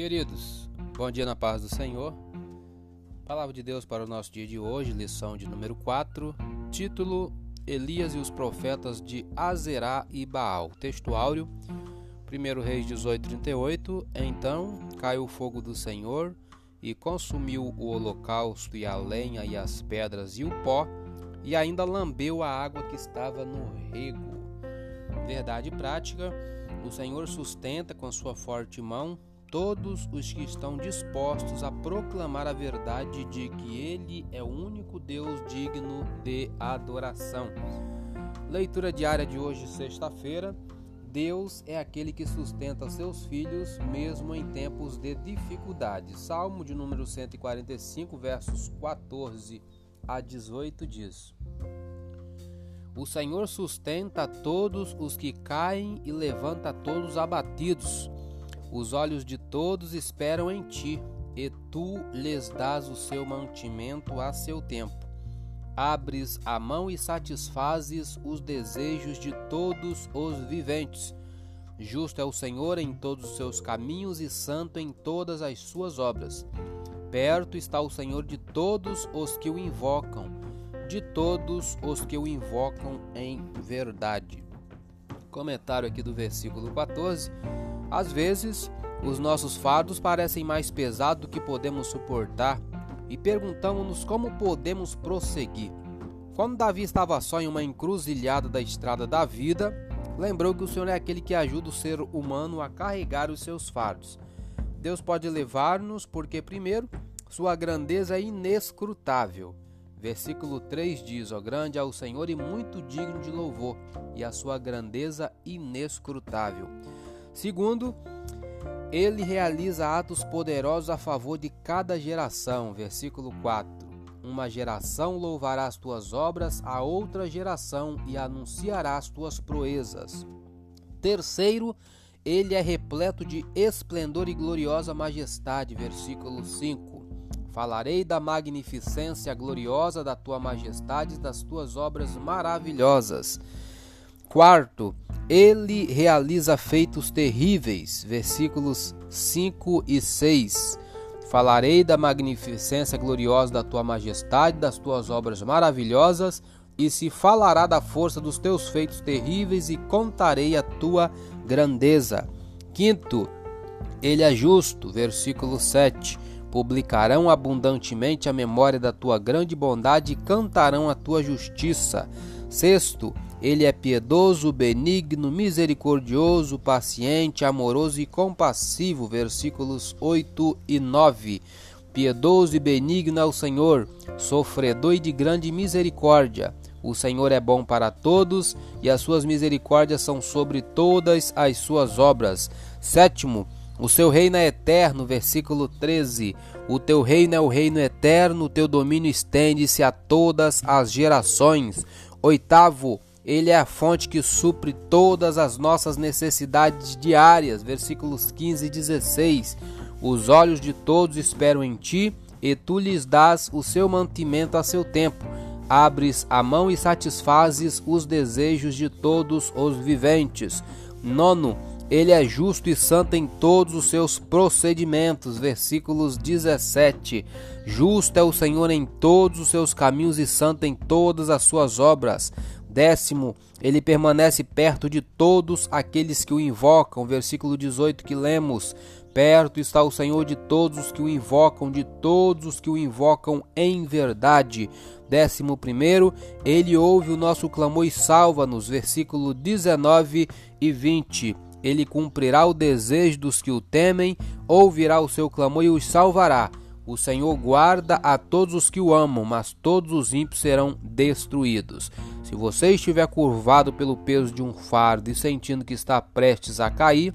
Queridos, bom dia na paz do Senhor. Palavra de Deus para o nosso dia de hoje, lição de número 4, título Elias e os profetas de Azerá e Baal. Texto áureo, 1 Reis 18:38. Então caiu o fogo do Senhor e consumiu o holocausto e a lenha e as pedras e o pó, e ainda lambeu a água que estava no rego. Verdade prática, o Senhor sustenta com sua forte mão todos os que estão dispostos a proclamar a verdade de que Ele é o único Deus digno de adoração. Leitura diária de hoje, sexta-feira. Deus é aquele que sustenta seus filhos mesmo em tempos de dificuldade. Salmo de número 145, versos 14 a 18 diz: O Senhor sustenta todos os que caem e levanta todos os abatidos. Os olhos de todos esperam em ti, e tu lhes dás o seu mantimento a seu tempo. Abres a mão e satisfazes os desejos de todos os viventes. Justo é o Senhor em todos os seus caminhos e santo em todas as suas obras. Perto está o Senhor de todos os que o invocam, de todos os que o invocam em verdade. Comentário aqui do versículo 14. Às vezes, os nossos fardos parecem mais pesados do que podemos suportar e perguntamos-nos como podemos prosseguir. Quando Davi estava só em uma encruzilhada da estrada da vida, lembrou que o Senhor é aquele que ajuda o ser humano a carregar os seus fardos. Deus pode levar-nos porque, primeiro, sua grandeza é inescrutável. Versículo 3 diz: Ó grande é o Senhor e muito digno de louvor, e a sua grandeza inescrutável. Segundo, ele realiza atos poderosos a favor de cada geração. Versículo 4. Uma geração louvará as tuas obras, a outra geração e anunciará as tuas proezas. Terceiro, ele é repleto de esplendor e gloriosa majestade. Versículo 5. Falarei da magnificência gloriosa da tua majestade e das tuas obras maravilhosas. Quarto, ele realiza feitos terríveis. Versículos 5 e 6. Falarei da magnificência gloriosa da tua majestade, das tuas obras maravilhosas, e se falará da força dos teus feitos terríveis, e contarei a tua grandeza. Quinto, ele é justo. Versículo 7. Publicarão abundantemente a memória da tua grande bondade e cantarão a tua justiça. Sexto, ele é piedoso, benigno, misericordioso, paciente, amoroso e compassivo. Versículos 8 e 9. Piedoso e benigno é o Senhor, sofredor e de grande misericórdia. O Senhor é bom para todos e as suas misericórdias são sobre todas as suas obras. Sétimo, o seu reino é eterno, versículo 13. O teu reino é o reino eterno, o teu domínio estende-se a todas as gerações. Oitavo, ele é a fonte que supre todas as nossas necessidades diárias. Versículos 15 e 16. Os olhos de todos esperam em ti, e tu lhes dás o seu mantimento a seu tempo. Abres a mão e satisfazes os desejos de todos os viventes. Nono, ele é justo e santo em todos os seus procedimentos. Versículos 17. Justo é o Senhor em todos os seus caminhos e santo em todas as suas obras. Décimo, ele permanece perto de todos aqueles que o invocam. Versículo 18 que lemos: Perto está o Senhor de todos os que o invocam, de todos os que o invocam em verdade. Décimo primeiro, ele ouve o nosso clamor e salva-nos. Versículo 19 e 20. Ele cumprirá o desejo dos que o temem, ouvirá o seu clamor e os salvará. O Senhor guarda a todos os que o amam, mas todos os ímpios serão destruídos. Se você estiver curvado pelo peso de um fardo e sentindo que está prestes a cair,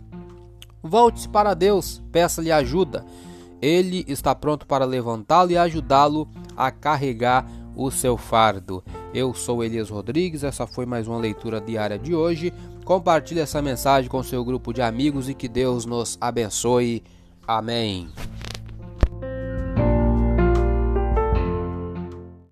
volte-se para Deus, peça-lhe ajuda. Ele está pronto para levantá-lo e ajudá-lo a carregar o seu fardo. Eu sou Elias Rodrigues, essa foi mais uma leitura diária de hoje. Compartilhe essa mensagem com seu grupo de amigos e que Deus nos abençoe. Amém.